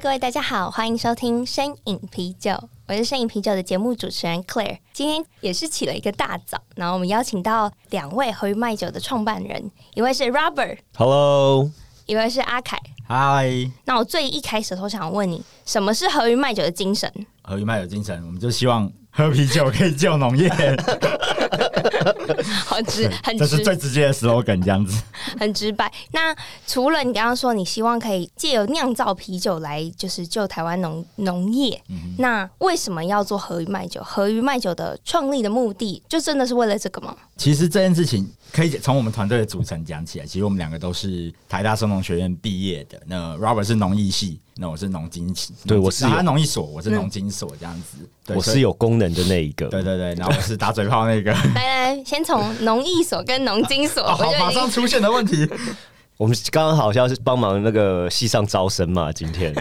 各位大家好，欢迎收听身影啤酒，我是身影啤酒的节目主持人 Claire。今天也是起了一个大早，然后我们邀请到两位和于卖酒的创办人，一位是 Robert，Hello，一位是阿凯，Hi。那我最一开始都想问你，什么是和鱼卖酒的精神？和鱼卖酒精神，我们就希望喝啤酒可以救农业。好直，很直，这是最直接的 slogan，这样子，很直白。那除了你刚刚说，你希望可以借由酿造啤酒来，就是救台湾农农业，嗯，那为什么要做和鱼麦酒？和鱼麦酒的创立的目的，就真的是为了这个吗？其实这件事情可以从我们团队的组成讲起来。其实我们两个都是台大生农学院毕业的。那 Robert 是农艺系，那我是农经系。对，我是他农艺所，我是农经所，这样子。我是有功能的那一个。对对对，然后我是打嘴炮那个。来来，先从农艺所跟农经所。好，马上出现的问题。我们刚刚好像是帮忙那个系上招生嘛，今天。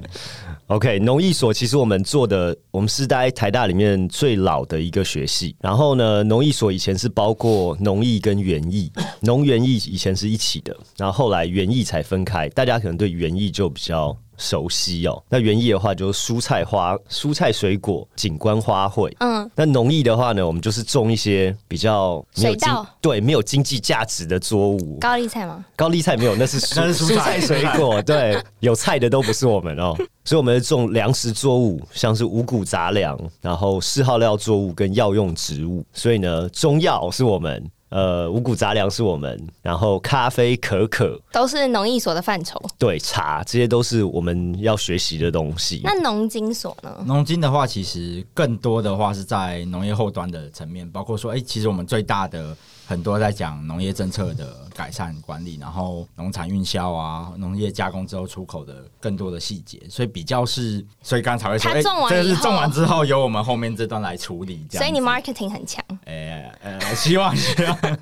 OK，农艺所其实我们做的，我们是在台大里面最老的一个学系。然后呢，农艺所以前是包括农艺跟园艺，农园艺以前是一起的，然后后来园艺才分开。大家可能对园艺就比较熟悉哦。那园艺的话，就是蔬菜花、蔬菜水果、景观花卉。嗯。那农艺的话呢，我们就是种一些比较没有经对没有经济价值的作物。高丽菜吗？高丽菜没有，那是 蔬蔬菜水果。对，有菜的都不是我们哦。所以我们种粮食作物，像是五谷杂粮，然后四号料作物跟药用植物。所以呢，中药是我们，呃，五谷杂粮是我们，然后咖啡、可可都是农艺所的范畴。对，茶这些都是我们要学习的东西。那农经所呢？农经的话，其实更多的话是在农业后端的层面，包括说，哎、欸，其实我们最大的。很多在讲农业政策的改善管理，然后农产运销啊，农业加工之后出口的更多的细节，所以比较是，所以刚才会说，哎，这个是种完之后由我们后面这段来处理，这样。所以你 marketing 很强，哎呃，希望希望。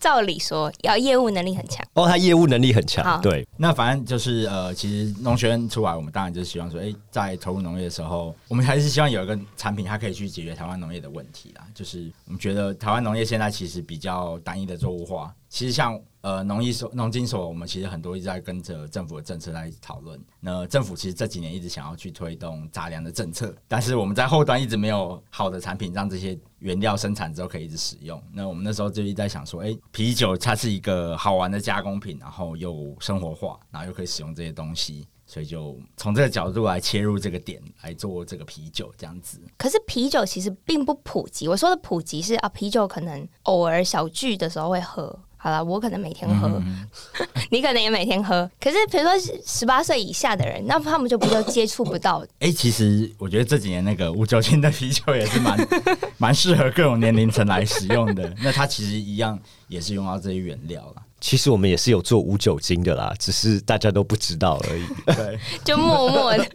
照理说要业务能力很强哦，他业务能力很强，对。那反正就是呃，其实农学院出来，我们当然就是希望说，哎、欸，在投入农业的时候，我们还是希望有一个产品，它可以去解决台湾农业的问题啦。就是我们觉得台湾农业现在其实比较单一的作物化，其实像。呃，农艺所、农经所，我们其实很多一直在跟着政府的政策来讨论。那政府其实这几年一直想要去推动杂粮的政策，但是我们在后端一直没有好的产品，让这些原料生产之后可以一直使用。那我们那时候就一直在想说，哎、啤酒它是一个好玩的加工品，然后又生活化，然后又可以使用这些东西，所以就从这个角度来切入这个点来做这个啤酒这样子。可是啤酒其实并不普及，我说的普及是啊，啤酒可能偶尔小聚的时候会喝。好了，我可能每天喝，嗯、你可能也每天喝。可是，比如说十八岁以下的人，那他们就比较接触不到？哎、欸，其实我觉得这几年那个无酒精的啤酒也是蛮 蛮适合各种年龄层来使用的。那它其实一样也是用到这些原料了。其实我们也是有做无酒精的啦，只是大家都不知道而已。对，就默默的。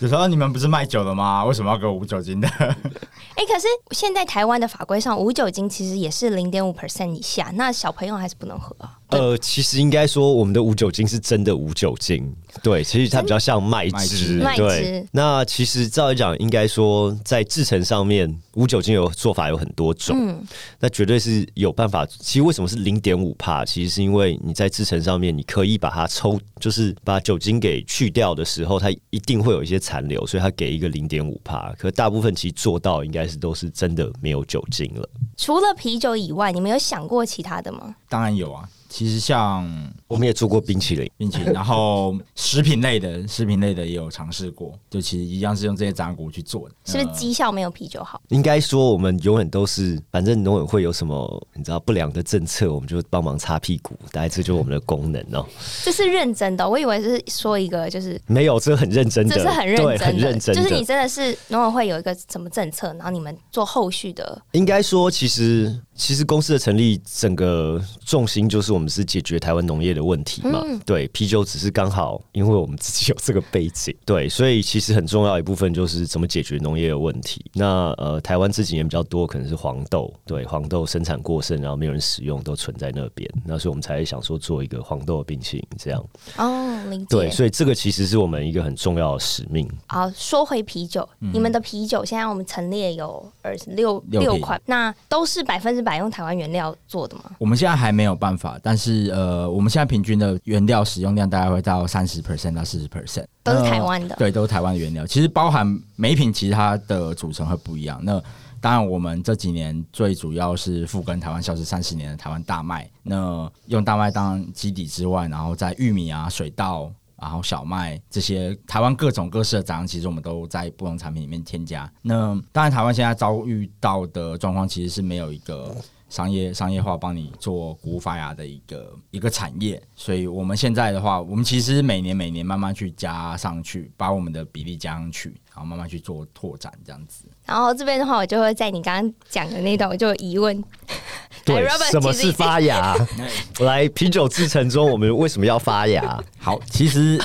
有时候你们不是卖酒的吗？为什么要给我无酒精的？哎、可是现在台湾的法规上，无酒精其实也是零点五 percent 以下，那小朋友还是不能喝。呃，其实应该说，我们的无酒精是真的无酒精。对，其实它比较像麦汁。麦汁。对。那其实照理讲，应该说在制成上面，无酒精有做法有很多种。嗯。那绝对是有办法。其实为什么是零点五帕？其实是因为你在制成上面，你可以把它抽，就是把酒精给去掉的时候，它一定会有一些残留，所以它给一个零点五帕。可大部分其实做到应该是都是真的没有酒精了。除了啤酒以外，你们有想过其他的吗？当然有啊。其实像我们也做过冰淇淋，冰淇淋，然后食品类的，食品类的也有尝试过，就其实一样是用这些杂谷去做的，是不是绩效没有啤酒好？应该说我们永远都是，反正农委会有什么你知道不良的政策，我们就帮忙擦屁股，大概这就是我们的功能哦。这是认真的，我以为是说一个就是没有，这很认真的，这是很认真的，很认真的，就是你真的是农委会有一个什么政策，然后你们做后续的。应该说，其实其实公司的成立，整个重心就是我们是解决台湾农业的问题嘛。嗯、对，啤酒只是刚好，因为我们自己有这个背景，对，所以其实很重要一部分就是怎么解决农业的问题。那呃，台湾这几年比较多可能是黄豆，对，黄豆生产过剩，然后没有人使用，都存在那边，那所以我们才想说做一个黄豆的冰淇淋这样。哦，理解。对，所以这个其实是我们一个很重要的使命。好，说回啤酒，嗯、你们的啤酒现在我们陈列有二十六六款，那都是百分之百用台湾原料做的吗？我们现在还没有办法，但是呃，我们现在平均的原料使用量大概会到三十 percent 到四十 percent，都是台湾的。对，都是台湾的原料。其实包含每一瓶，其实它的组成会不一样。那当然，我们这几年最主要是复耕台湾消失三十年的台湾大麦。那用大麦当基底之外，然后在玉米啊、水稻。然后小麦这些台湾各种各式的杂粮，其实我们都在不同产品里面添加。那当然，台湾现在遭遇到的状况，其实是没有一个商业商业化帮你做谷物发芽的一个一个产业。所以我们现在的话，我们其实每年每年慢慢去加上去，把我们的比例加上去，然后慢慢去做拓展这样子。然后这边的话，我就会在你刚刚讲的那段，我就有疑问。对，什么是发芽？来，啤酒制程中，我们为什么要发芽？好，其实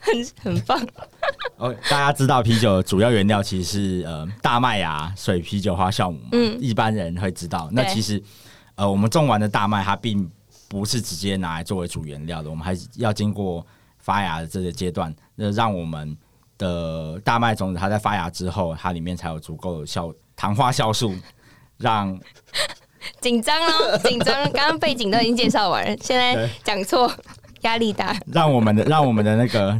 很很棒。哦，大家知道啤酒的主要原料其实是呃大麦芽、水、啤酒花、酵母。嗯，一般人会知道。那其实呃，我们种完的大麦，它并不是直接拿来作为主原料的，我们还是要经过发芽的这个阶段，那让我们的大麦种子它在发芽之后，它里面才有足够的酵糖化酵素，让。紧张哦，紧张！刚刚背景都已经介绍完了，现在讲错，压力大。让我们的让我们的那个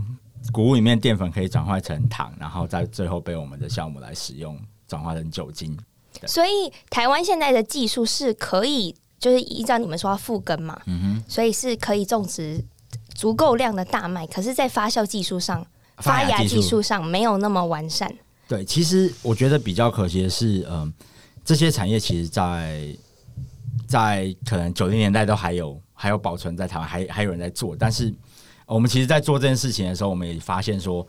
谷物里面淀粉可以转化成糖，然后在最后被我们的酵母来使用，转化成酒精。所以台湾现在的技术是可以，就是依照你们说要复耕嘛，嗯哼，所以是可以种植足够量的大麦，可是，在发酵技术上、发芽技术上没有那么完善。对，其实我觉得比较可惜的是，嗯、呃，这些产业其实，在在可能九零年代都还有还有保存在台湾，还还有人在做。但是我们其实，在做这件事情的时候，我们也发现说，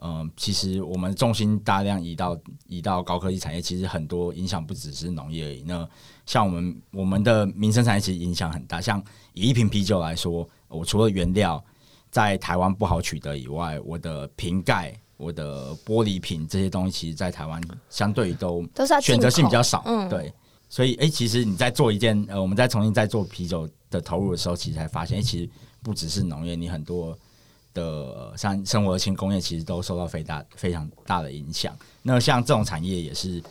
嗯、呃，其实我们重心大量移到移到高科技产业，其实很多影响不只是农业而已。那像我们我们的民生产业其实影响很大。像以一瓶啤酒来说，我除了原料在台湾不好取得以外，我的瓶盖、我的玻璃瓶这些东西，其实在台湾相对都都是选择性比较少。嗯，对。所以，哎、欸，其实你在做一件，呃，我们在重新在做啤酒的投入的时候，其实才发现，其实不只是农业，你很多的像生活轻工业，其实都受到非大非常大的影响。那像这种产业也是，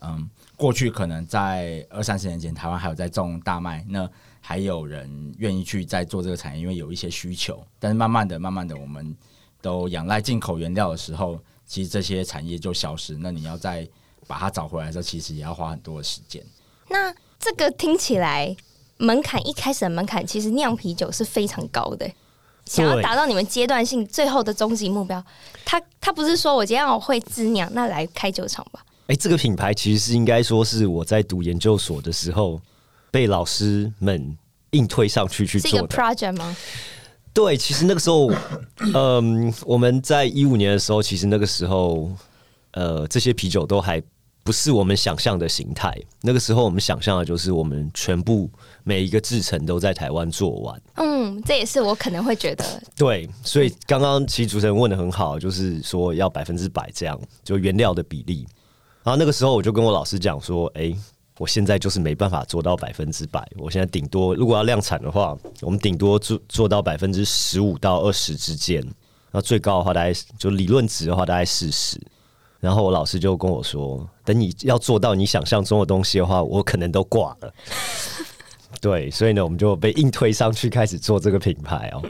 嗯，过去可能在二三十年前，台湾还有在种大麦，那还有人愿意去再做这个产业，因为有一些需求。但是慢慢的、慢慢的，我们都仰赖进口原料的时候，其实这些产业就消失。那你要再把它找回来的时候，其实也要花很多的时间。那这个听起来门槛一开始的门槛，其实酿啤酒是非常高的。想要达到你们阶段性最后的终极目标，他他不是说我今天我会自酿，那来开酒厂吧？哎、欸，这个品牌其实是应该说是我在读研究所的时候被老师们硬推上去去做 project 吗？对，其实那个时候，嗯，我们在一五年的时候，其实那个时候，呃，这些啤酒都还。不是我们想象的形态。那个时候，我们想象的就是我们全部每一个制成都在台湾做完。嗯，这也是我可能会觉得。对，所以刚刚其实主持人问的很好，就是说要百分之百这样，就原料的比例。然后那个时候我就跟我老师讲说：“哎，我现在就是没办法做到百分之百。我现在顶多如果要量产的话，我们顶多做做到百分之十五到二十之间。那最高的话，大概就理论值的话，大概四十。”然后我老师就跟我说：“等你要做到你想象中的东西的话，我可能都挂了。”对，所以呢，我们就被硬推上去开始做这个品牌哦。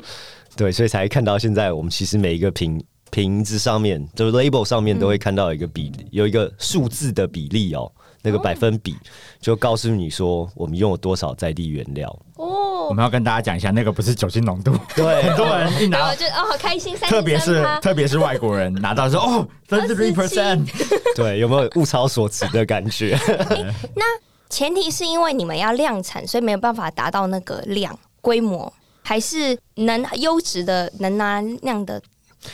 对，所以才看到现在，我们其实每一个品瓶子上面，就是 label 上面都会看到一个比例，有一个数字的比例哦，那个百分比就告诉你说我们用了多少在地原料哦。我们要跟大家讲一下，那个不是酒精浓度。对，很多人一拿，就哦，好开心。特别是特别是外国人拿到说哦，thirty percent。对，有没有物超所值的感觉？欸，那前提是因为你们要量产，所以没有办法达到那个量规模，还是能优质的能拿量的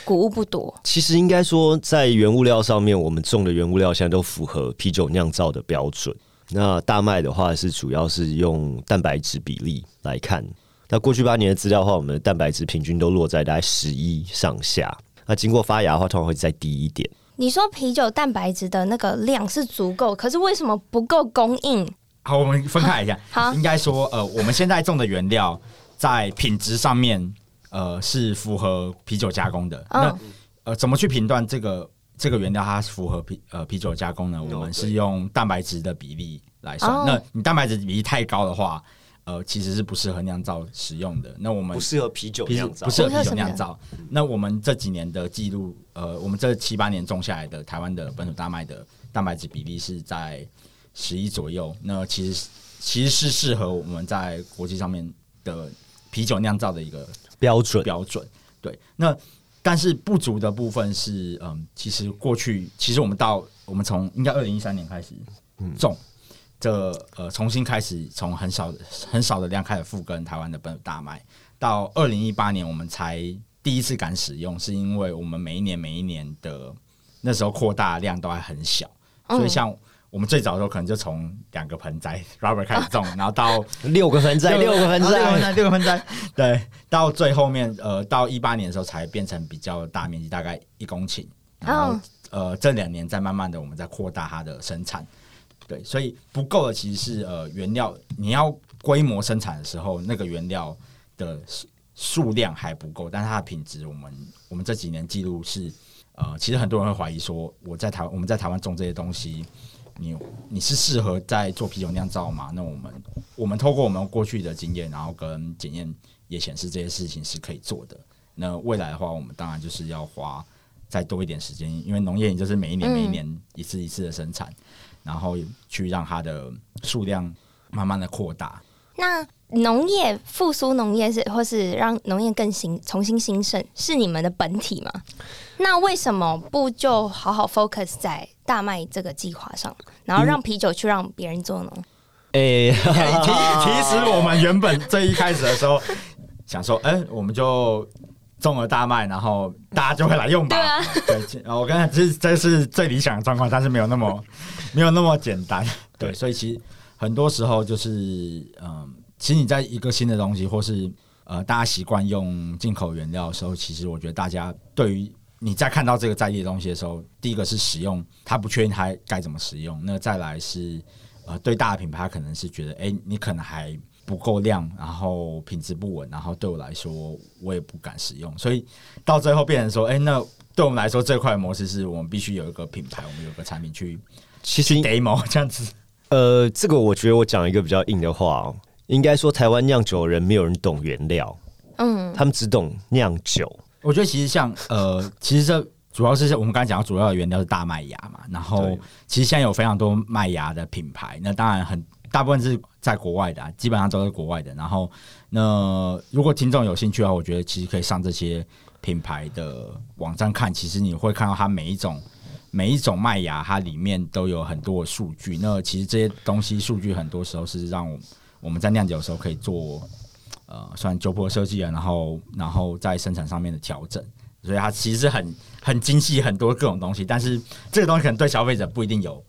谷物不多？其实应该说，在原物料上面，我们种的原物料现在都符合啤酒酿造的标准。那大麦的话是主要是用蛋白质比例来看。那过去八年的资料的话，我们的蛋白质平均都落在大概十一上下。那经过发芽的话，通常会再低一点。你说啤酒蛋白质的那个量是足够，可是为什么不够供应？好，我们分开一下。好，应该说，呃，我们现在种的原料在品质上面，呃，是符合啤酒加工的。嗯、那呃，怎么去评断这个这个原料它符合啤呃啤酒加工呢？我们是用蛋白质的比例来算。哦、那你蛋白质比例太高的话，呃，其实是不适合酿造使用的。那我们不适合啤酒酿造，不适合啤酒酿造。那我们这几年的记录，呃，我们这七八年种下来的台湾的本土大麦的蛋白质比例是在十一左右。那其实其实是适合我们在国际上面的啤酒酿造的一个标准标准。对，那但是不足的部分是，嗯，其实过去其实我们到我们从应该二零一三年开始种。嗯这呃，重新开始从很少很少的量开始复耕台湾的本土大麦，到二零一八年我们才第一次敢使用，是因为我们每一年每一年的那时候扩大量都还很小，所以像我们最早的时候可能就从两个盆栽 rubber 开始种，然后到 六个盆栽，六个盆栽，六个盆栽，对，到最后面呃，到一八年的时候才变成比较大面积，大概一公顷，然后呃，这两年再慢慢的我们在扩大它的生产。对，所以不够的其实是呃原料，你要规模生产的时候，那个原料的数量还不够，但是它的品质，我们我们这几年记录是呃，其实很多人会怀疑说，我在台我们在台湾种这些东西，你你是适合在做啤酒酿造吗？那我们我们透过我们过去的经验，然后跟检验也显示这些事情是可以做的。那未来的话，我们当然就是要花再多一点时间，因为农业你就是每一年每一年一次一次的生产。嗯然后去让它的数量慢慢的扩大。那农业复苏农业是，或是让农业更新、重新兴盛，是你们的本体吗？那为什么不就好好 focus 在大麦这个计划上，然后让啤酒去让别人做呢？哎、欸，其 其实我们原本最一开始的时候想说，哎、欸，我们就。种了大麦，然后大家就会来用吧。对啊，对，我刚才这这是最理想的状况，但是没有那么没有那么简单。对，所以其实很多时候就是，嗯，其实你在一个新的东西，或是呃，大家习惯用进口原料的时候，其实我觉得大家对于你在看到这个在地的东西的时候，第一个是使用，他不确定他该怎么使用。那再来是呃，对大的品牌可能是觉得，哎，你可能还。不够量，然后品质不稳，然后对我来说，我也不敢使用，所以到最后变成说，哎，那对我们来说，这块模式是我们必须有一个品牌，我们有个产品去，其实 demo 这样子。呃，这个我觉得我讲一个比较硬的话哦，应该说台湾酿酒的人没有人懂原料，嗯，他们只懂酿酒。我觉得其实像呃，其实这主要是我们刚才讲到主要的原料是大麦芽嘛，然后其实现在有非常多麦芽的品牌，那当然很。大部分是在国外的，啊，基本上都是国外的。然后，那如果听众有兴趣的话，我觉得其实可以上这些品牌的网站看。其实你会看到它每一种每一种麦芽，它里面都有很多的数据。那其实这些东西数据很多时候是让我们在酿酒的时候可以做呃算酒谱设计啊，然后然后在生产上面的调整。所以它其实很很精细，很多各种东西。但是这个东西可能对消费者不一定有。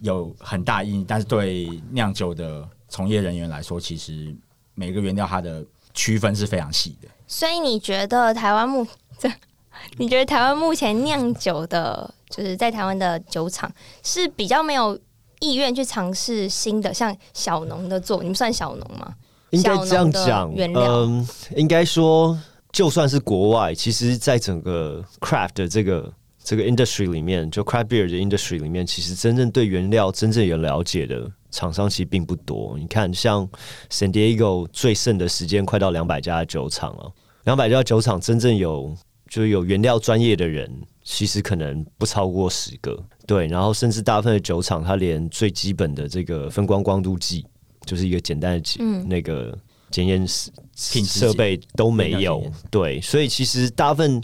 有很大意义，但是对酿酒的从业人员来说，其实每个原料它的区分是非常细的。所以你觉得台湾目这？你觉得台湾目前酿酒的，就是在台湾的酒厂是比较没有意愿去尝试新的，像小农的做？你们算小农吗？应该这样讲，原料嗯，应该说，就算是国外，其实，在整个 craft 的这个。这个 industry 里面，就 craft beer 的 industry 里面，其实真正对原料真正有了解的厂商其实并不多。你看，像 San Diego 最盛的时间，快到两百家酒厂了。两百家酒厂真正有就是有原料专业的人，其实可能不超过十个。对，然后甚至大部分的酒厂，它连最基本的这个分光光度计，就是一个简单的检、嗯、那个检验设备都没有。对，所以其实大部分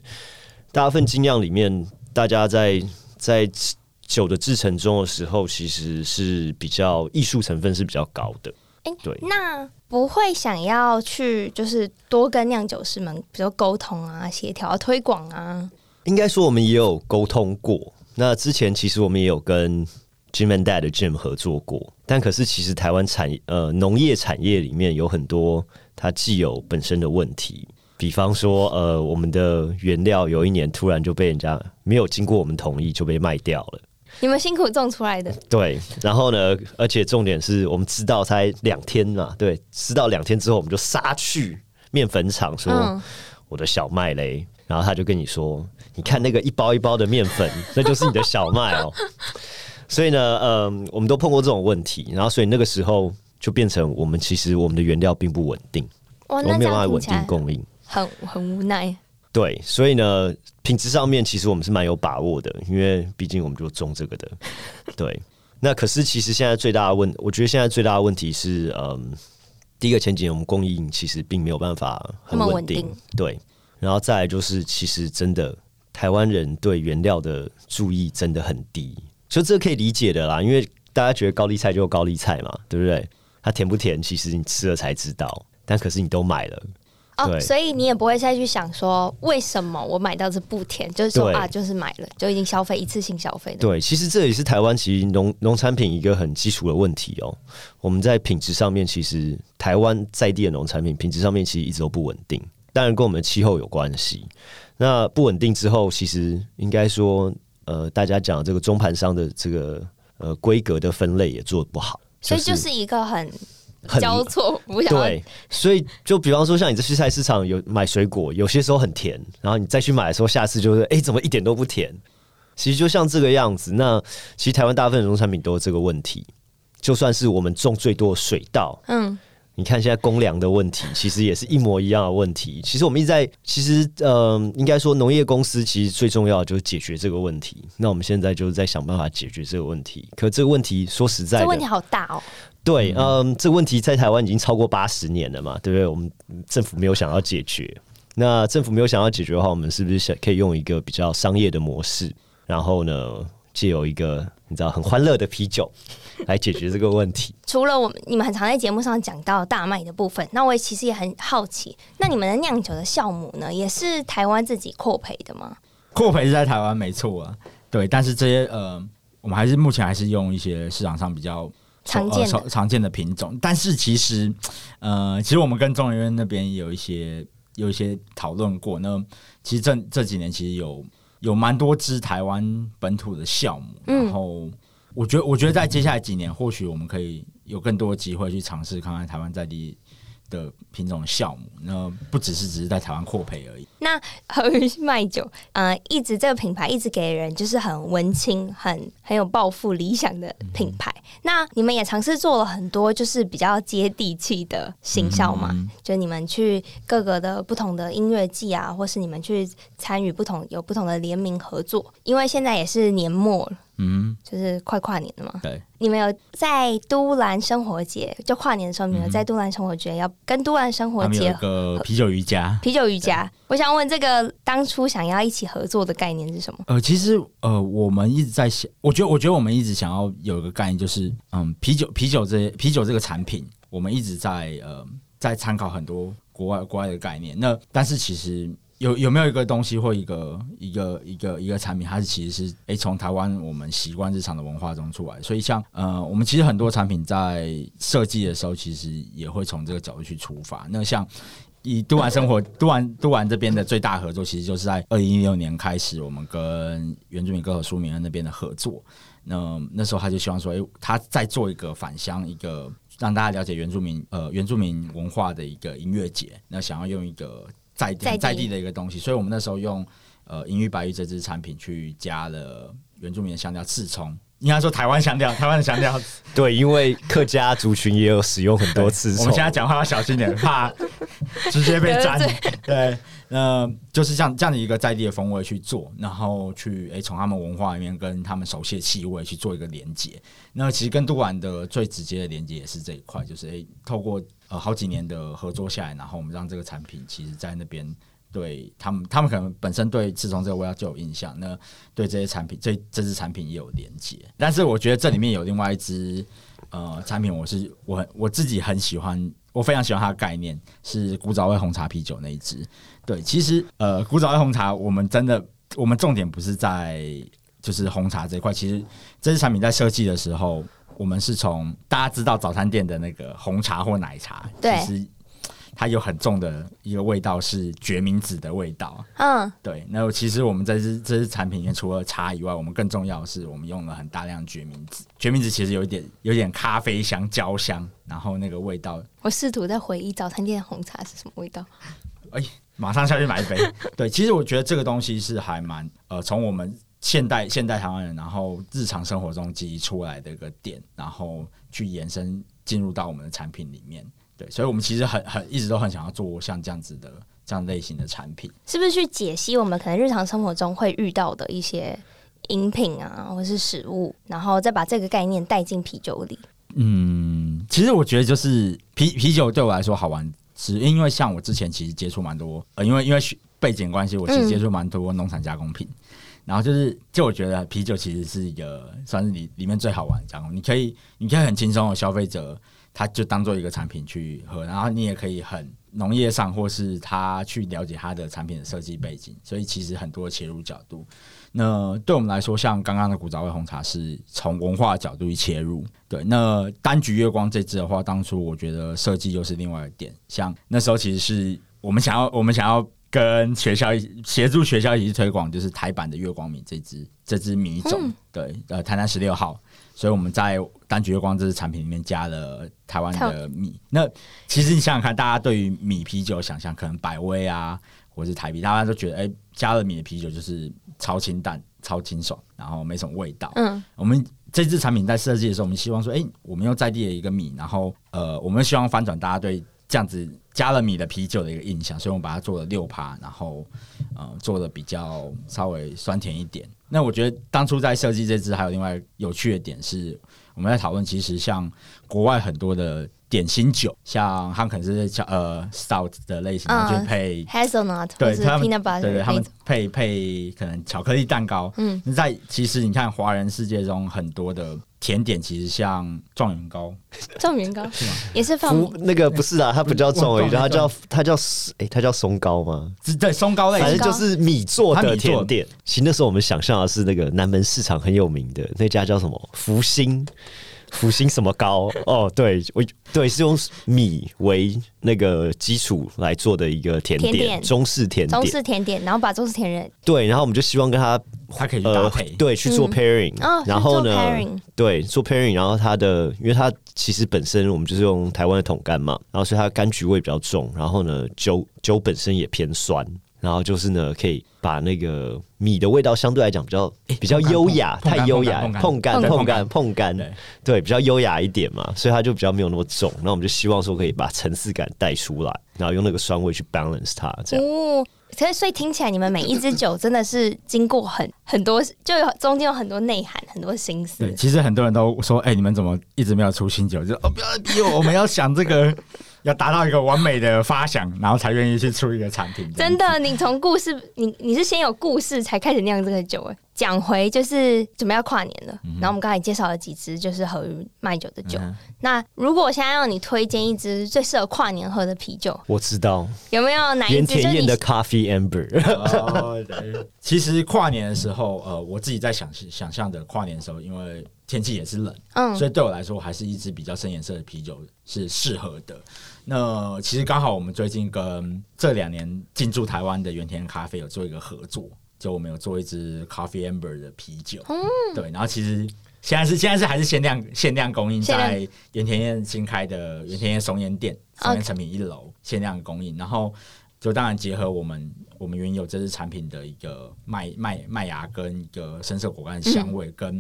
大部分精酿里面。大家在在酒的制成中的时候，其实是比较艺术成分是比较高的。欸、对，那不会想要去就是多跟酿酒师们，比如沟通啊、协调、推广啊。应该说，我们也有沟通过。那之前其实我们也有跟 Jim and Dad 的 Jim 合作过，但可是其实台湾产呃农业产业里面有很多它既有本身的问题，比方说呃我们的原料有一年突然就被人家没有经过我们同意就被卖掉了。你们辛苦种出来的，对。然后呢，而且重点是我们知道才两天嘛，对，知道两天之后我们就杀去面粉厂说、嗯、我的小麦嘞，然后他就跟你说，你看那个一包一包的面粉，那就是你的小麦哦。所以呢，嗯，我们都碰过这种问题，然后所以那个时候就变成我们其实我们的原料并不稳定，我们没有办法稳定供应，很很无奈。对，所以呢，品质上面其实我们是蛮有把握的，因为毕竟我们就种这个的。对，那可是其实现在最大的问，我觉得现在最大的问题是，嗯，第一个前景我们供应其实并没有办法很稳定，定，对。然后再来就是，其实真的台湾人对原料的注意真的很低，就这可以理解的啦，因为大家觉得高丽菜就是高丽菜嘛，对不对？它甜不甜，其实你吃了才知道，但可是你都买了。哦，所以你也不会再去想说为什么我买到这不甜，就是说啊，就是买了就已经消费一次性消费的。对，其实这也是台湾其实农农产品一个很基础的问题哦。我们在品质上面，其实台湾在地的农产品品质上面其实一直都不稳定，当然跟我们的气候有关系。那不稳定之后，其实应该说，呃，大家讲这个中盘商的这个呃规格的分类也做得不好，所以就是一个很。交错，对，所以就比方说，像你这去菜市场有买水果，有些时候很甜，然后你再去买的时候，下次就是哎、欸，怎么一点都不甜？其实就像这个样子。那其实台湾大部分的农产品都有这个问题，就算是我们种最多的水稻，嗯，你看现在公粮的问题，其实也是一模一样的问题。其实我们一直在，其实呃，应该说农业公司其实最重要的就是解决这个问题。那我们现在就是在想办法解决这个问题。可这个问题说实在的，这问题好大哦。对，嗯，这个问题在台湾已经超过八十年了嘛，对不对？我们政府没有想要解决，那政府没有想要解决的话，我们是不是想可以用一个比较商业的模式，然后呢，借由一个你知道很欢乐的啤酒来解决这个问题？除了我们你们很常在节目上讲到大麦的部分，那我也其实也很好奇，那你们的酿酒的酵母呢，也是台湾自己扩培的吗？扩培是在台湾没错啊，对，但是这些呃，我们还是目前还是用一些市场上比较。常见的、呃、常见的品种，但是其实，呃，其实我们跟中研院那边有一些有一些讨论过。那其实这这几年其实有有蛮多支台湾本土的酵母，嗯、然后我觉得我觉得在接下来几年，或许我们可以有更多机会去尝试看看台湾在地的品种的酵母，那不只是只是在台湾扩培而已。那和余麦酒，呃，一直这个品牌一直给人就是很文青、很很有抱负、理想的品牌。嗯、那你们也尝试做了很多，就是比较接地气的行销嘛？嗯、就你们去各个的不同的音乐季啊，或是你们去参与不同有不同的联名合作，因为现在也是年末了。嗯，就是快跨年了嘛。对，你们有在都兰生活节，就跨年的时候，你们有在都兰生活节要跟都兰生活节个啤酒瑜伽，啤酒瑜伽。我想问，这个当初想要一起合作的概念是什么？呃，其实呃，我们一直在想，我觉得，我觉得我们一直想要有一个概念，就是嗯，啤酒，啤酒这啤酒这个产品，我们一直在呃，在参考很多国外国外的概念。那但是其实。有有没有一个东西或一个一个一个一个产品，它是其实是诶从台湾我们习惯日常的文化中出来，所以像呃我们其实很多产品在设计的时候，其实也会从这个角度去出发。那像以都兰生活 都兰都兰这边的最大合作，其实就是在二零一六年开始，我们跟原住民歌手苏明恩那边的合作。那那时候他就希望说，诶他在做一个返乡，一个让大家了解原住民呃原住民文化的一个音乐节。那想要用一个。在地在地。的一个东西，所以我们那时候用呃银玉白玉这支产品去加了原住民的香料刺葱，应该说台湾香料，台湾的香料。对，因为客家族群也有使用很多次。我们现在讲话要小心点，怕直接被粘。对，那就是这样这样的一个在地的风味去做，然后去诶从他们文化里面跟他们熟悉的气味去做一个连接。那其实跟都兰的最直接的连接也是这一块，就是诶透过。呃，好几年的合作下来，然后我们让这个产品，其实在那边对他们，他们可能本身对刺葱这个味道就有印象，那对这些产品，这这支产品也有连接。但是我觉得这里面有另外一支呃产品，我是我很我自己很喜欢，我非常喜欢它的概念是古早味红茶啤酒那一支。对，其实呃古早味红茶，我们真的我们重点不是在就是红茶这一块，其实这支产品在设计的时候，我们是从大家知道早餐店的那个红茶或奶茶，对，其实它有很重的一个味道是决明子的味道。嗯，对。那其实我们在这这支产品里面，除了茶以外，我们更重要的是我们用了很大量决明子。决明子其实有一点有点咖啡香、焦香，然后那个味道，我试图在回忆早餐店的红茶是什么味道。哎，马上下去买一杯。对，其实我觉得这个东西是还蛮呃，从我们。现代现代台湾人，然后日常生活中记忆出来的一个点，然后去延伸进入到我们的产品里面，对，所以我们其实很很一直都很想要做像这样子的这样类型的产品，是不是去解析我们可能日常生活中会遇到的一些饮品啊，或是食物，然后再把这个概念带进啤酒里？嗯，其实我觉得就是啤啤酒对我来说好玩，是因为像我之前其实接触蛮多，呃，因为因为背景关系，我其实接触蛮多农产加工品。嗯然后就是，就我觉得啤酒其实是一个算是里里面最好玩的加工。你可以，你可以很轻松的消费者，他就当做一个产品去喝，然后你也可以很农业上，或是他去了解他的产品的设计背景。所以其实很多切入角度。那对我们来说，像刚刚的古早味红茶是从文化角度去切入。对，那单橘月光这支的话，当初我觉得设计又是另外一点。像那时候其实是我们想要，我们想要。跟学校协助学校一起推广，就是台版的月光米这支这支米种，嗯、对，呃，台南十六号，所以我们在单局月光这支产品里面加了台湾的米。那其实你想想看，大家对于米啤酒想象可能百威啊，或是台啤，大家都觉得，哎、欸，加了米的啤酒就是超清淡、超清爽，然后没什么味道。嗯，我们这支产品在设计的时候，我们希望说，哎、欸，我们用在地的一个米，然后呃，我们希望翻转大家对这样子。加了米的啤酒的一个印象，所以我们把它做了六趴，然后呃做的比较稍微酸甜一点。那我觉得当初在设计这支还有另外有趣的点是，我们在讨论，其实像国外很多的点心酒，像他们可能是像呃 stout 的类型，就、uh, 配 hazelnut，对，他们对对，他们配配可能巧克力蛋糕。嗯，在其实你看华人世界中很多的。甜点其实像状元糕，状元糕 是吗？也是放那个不是啊，它不叫状元糕，它叫它叫哎，它叫松糕吗？对，松糕类，反正就是米做的甜点。其实那时候我们想象的是那个南门市场很有名的那家叫什么福星。福星什么糕？哦，对，我对是用米为那个基础来做的一个甜点，甜点。中式甜点，中式甜点，然后把中式甜点对，然后我们就希望跟它它可以搭配，呃、对，去做 pairing，、嗯哦、然后呢，对，做 pairing，然后它的，因为它其实本身我们就是用台湾的桶干嘛，然后所以它柑橘味比较重，然后呢，酒酒本身也偏酸。然后就是呢，可以把那个米的味道相对来讲比较比较优雅，太优雅，碰干碰干碰干，对，比较优雅一点嘛，所以它就比较没有那么重。那我们就希望说可以把层次感带出来，然后用那个酸味去 balance 它，这样。哦，所以所以听起来你们每一支酒真的是经过很很多，就有中间有很多内涵，很多心思。对，其实很多人都说，哎、欸，你们怎么一直没有出新酒？就哦，不要逼我，我们要想这个。要达到一个完美的发想，然后才愿意去出一个产品。真的，你从故事，你你是先有故事才开始酿这个酒哎。讲回就是准备要跨年了，嗯、然后我们刚才介绍了几支就是和鱼麦酒的酒。嗯、那如果我现在让你推荐一支最适合跨年喝的啤酒，我知道有没有哪一支？原田的 Coffee Amber。哦、其实跨年的时候，呃，我自己在想想象的跨年的时候，因为天气也是冷，嗯，所以对我来说，还是一支比较深颜色的啤酒是适合的。那其实刚好我们最近跟这两年进驻台湾的原田咖啡有做一个合作。就我们有做一支 Coffee Amber 的啤酒，嗯，对，然后其实现在是现在是还是限量限量供应，在原田燕新开的原田燕松烟店松烟成品一楼限量供应，然后就当然结合我们我们原有这支产品的一个麦麦麦芽跟一个深色果干的香味，跟、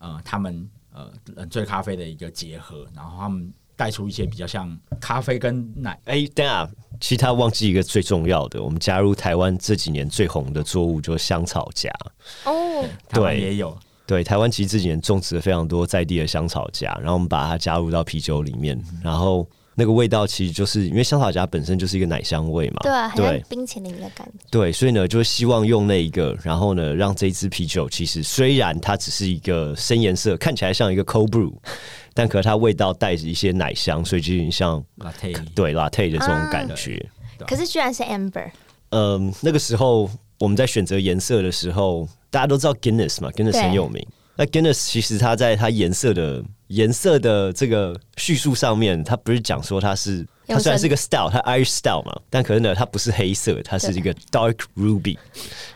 嗯、呃他们呃冷萃咖啡的一个结合，然后他们。带出一些比较像咖啡跟奶。哎、欸，等下，其他忘记一个最重要的，我们加入台湾这几年最红的作物就是香草荚。哦，对，也有。对，台湾其实这几年种植了非常多在地的香草荚，然后我们把它加入到啤酒里面，然后。那个味道其实就是因为香草荚本身就是一个奶香味嘛，对啊，对，冰淇淋的感觉。对，所以呢，就希望用那一个，然后呢，让这一支啤酒其实虽然它只是一个深颜色，看起来像一个 cold brew，但可是它味道带着一些奶香，所以就有点像 latte，对 latte 的这种感觉。啊、可是居然是 amber。嗯，那个时候。我们在选择颜色的时候，大家都知道 Guinness 嘛，Guinness 很有名。那 Guinness 其实它在它颜色的颜色的这个叙述上面，它不是讲说它是它虽然是一个 style，它 Irish style 嘛，但可是呢，它不是黑色，它是一个 dark ruby。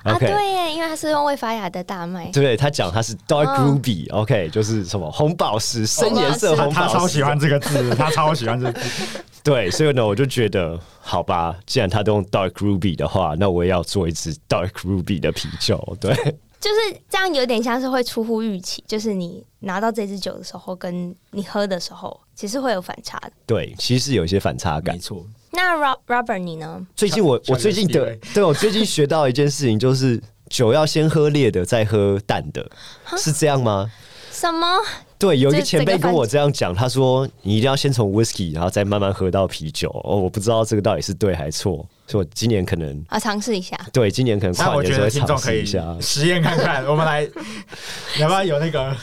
啊，对耶，因为它是用未发芽的大麦。对，他讲它是 dark ruby，OK，、哦 okay, 就是什么红宝石，深颜色红宝石。他超喜欢这个字，他超喜欢这个字。对，所以呢，我就觉得，好吧，既然他都用 dark ruby 的话，那我也要做一支 dark ruby 的啤酒。对。就是这样，有点像是会出乎预期。就是你拿到这支酒的时候，跟你喝的时候，其实会有反差的。对，其实有一些反差感。没错。那 Rob Robert 你呢？最近我我最近的，对我最近学到一件事情，就是酒要先喝烈的，再喝淡的，是这样吗？什么？对，有一个前辈跟我这样讲，他说你一定要先从 whisky，然后再慢慢喝到啤酒。哦，我不知道这个到底是对还是错，所以我今年可能啊尝试一下。对，今年可能跨年的时候会尝试一下，实验看看。我们来，你 要不要有那个？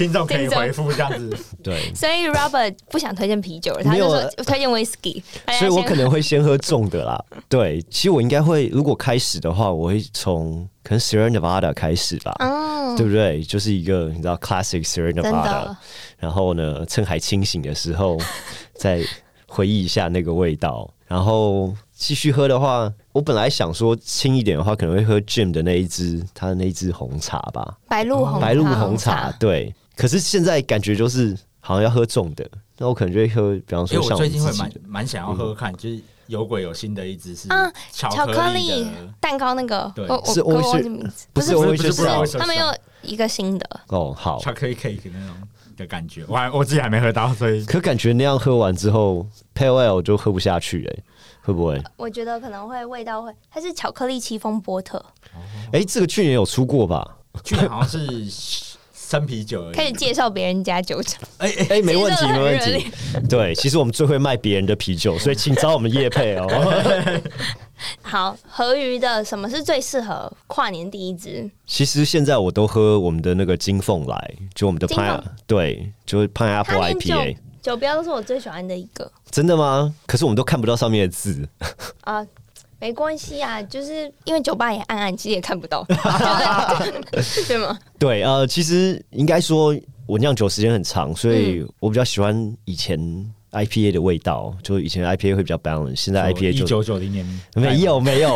听众可以回复这样子，对，所以 Robert 不想推荐啤酒，他就说推荐 Whisky，所以我可能会先喝重的啦。对，其实我应该会，如果开始的话，我会从可能 Sierra Nevada 开始吧，嗯，对不对？就是一个你知道 Classic Sierra Nevada，然后呢，趁还清醒的时候 再回忆一下那个味道，然后继续喝的话，我本来想说轻一点的话，可能会喝 Jim 的那一支，他的那一支红茶吧，白鹿红白鹿红茶，对。可是现在感觉就是好像要喝重的，那我可能就会喝，比方说像我，我最近会蛮蛮想要喝喝看，嗯、就是有鬼有新的一支是巧巧克力蛋糕那个，对，我是我是不是不是不是他们有一个新的。哦，好。巧克力 cake 那种的感觉，我还我自己还没喝到，所以可感觉那样喝完之后，Pale Ale 就喝不下去哎、欸，会不会？我觉得可能会味道会，它是巧克力戚风波特，哎、欸，这个去年有出过吧？去年好像是。生啤酒而已，开始介绍别人家酒厂。哎哎哎，没问题，没问题。对，其实我们最会卖别人的啤酒，所以请找我们叶配哦。好，河鱼的什么是最适合跨年第一支？其实现在我都喝我们的那个金凤来，就我们的 Pine，对，就是 Pineapple IPA。酒标都是我最喜欢的一个。真的吗？可是我们都看不到上面的字啊。没关系啊，就是因为酒吧也暗暗，其实也看不到，对吗？对，呃，其实应该说，我酿酒时间很长，所以我比较喜欢以前 IPA 的味道，就以前 IPA 会比较 balance，现在 IPA 就一九九零年没有没有，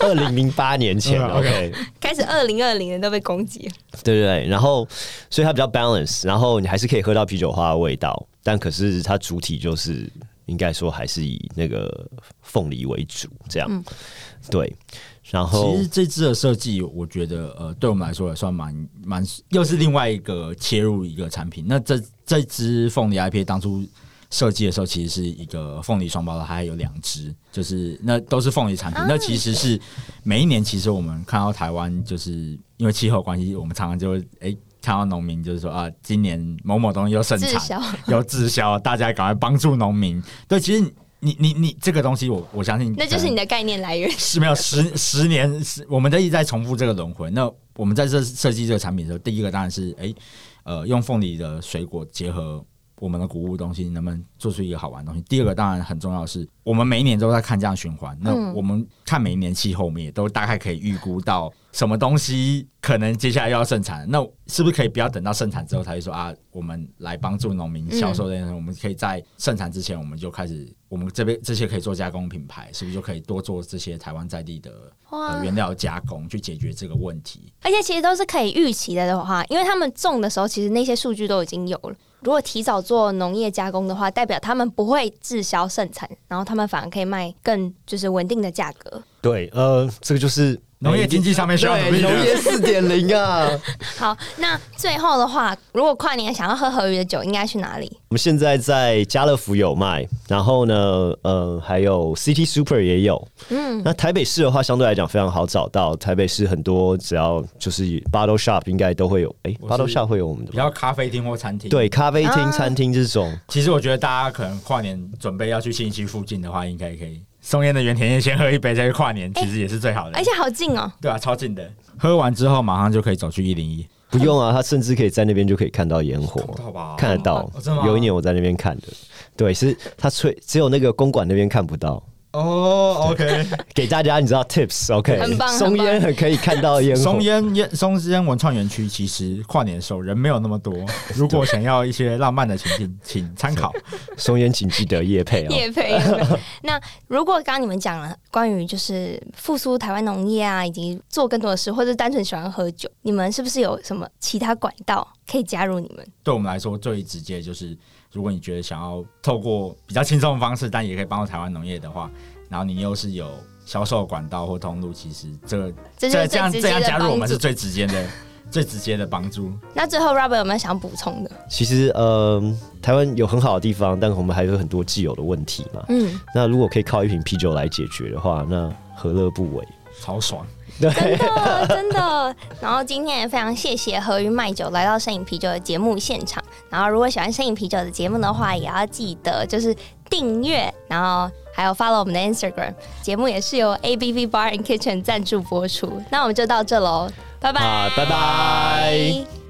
二零零八年前 OK，开始二零二零年都被攻击，对对对，然后所以它比较 balance，然后你还是可以喝到啤酒花的味道，但可是它主体就是。应该说还是以那个凤梨为主，这样、嗯、对。然后其实这支的设计，我觉得呃，对我们来说也算蛮蛮，又是另外一个切入一个产品。那这这支凤梨 IPA 当初设计的时候，其实是一个凤梨双胞胎，它还有两只，就是那都是凤梨产品。啊、那其实是每一年，其实我们看到台湾，就是因为气候关系，我们常常就会哎。欸看到农民就是说啊，今年某某东西又盛产，又滞销，大家赶快帮助农民。对，其实你你你这个东西我，我我相信那就是你的概念来源是没有十 十年，十我们在一直在重复这个轮回。那我们在这设计这个产品的时候，第一个当然是哎、欸，呃，用凤梨的水果结合我们的谷物东西，能不能做出一个好玩的东西？第二个当然很重要的是，我们每一年都在看这样循环。那我们看每一年气候，我们也都大概可以预估到。什么东西可能接下来又要盛产？那是不是可以不要等到盛产之后才说啊？我们来帮助农民销售这些，嗯、我们可以在盛产之前，我们就开始，我们这边这些可以做加工品牌，是不是就可以多做这些台湾在地的、呃、原料加工，去解决这个问题？而且其实都是可以预期的的话，因为他们种的时候，其实那些数据都已经有了。如果提早做农业加工的话，代表他们不会滞销盛产，然后他们反而可以卖更就是稳定的价格。对，呃，这个就是。农业经济上面需要农业四点零啊！好，那最后的话，如果跨年想要喝和鱼的酒，应该去哪里？我们现在在家乐福有卖，然后呢，呃，还有 City Super 也有。嗯，那台北市的话，相对来讲非常好找到。台北市很多，只要就是 Bottle Shop 应该都会有。哎、欸、Bottle Shop 会有我们的，比较咖啡厅或餐厅。对，咖啡厅、餐厅这种、啊。其实我觉得大家可能跨年准备要去信义区附近的话，应该可以。松烟的原田先喝一杯再去跨年，其实也是最好的，而且好近哦。对啊，超近的。喝完之后马上就可以走去一零一。不用啊，他甚至可以在那边就可以看到烟火，看得到。有一年我在那边看的，对，是他吹，只有那个公馆那边看不到。哦，OK，给大家你知道 tips，OK，很棒松烟很可以看到烟火。松烟烟松烟文创园区其实跨年的时候人没有那么多，如果想要一些浪漫的情景，请参考松烟，请记得业配哦。业配。那如果刚刚你们讲了关于就是复苏台湾农业啊，以及做更多的事，或者单纯喜欢喝酒，你们是不是有什么其他管道可以加入你们？对我们来说最直接就是。如果你觉得想要透过比较轻松的方式，但也可以帮助台湾农业的话，然后你又是有销售管道或通路，其实这个这这样这样加入我们是最直接的、最直接的帮助。那最后 Robert 有没有想补充的？其实呃，台湾有很好的地方，但我们还有很多既有的问题嘛。嗯，那如果可以靠一瓶啤酒来解决的话，那何乐不为？超爽。对真的真的，然后今天也非常谢谢何云卖酒来到摄影啤酒的节目现场。然后如果喜欢声饮啤酒的节目的话，也要记得就是订阅，然后还有 follow 我们的 Instagram。节目也是由 ABV Bar and Kitchen 赞助播出。那我们就到这喽，拜拜，拜拜。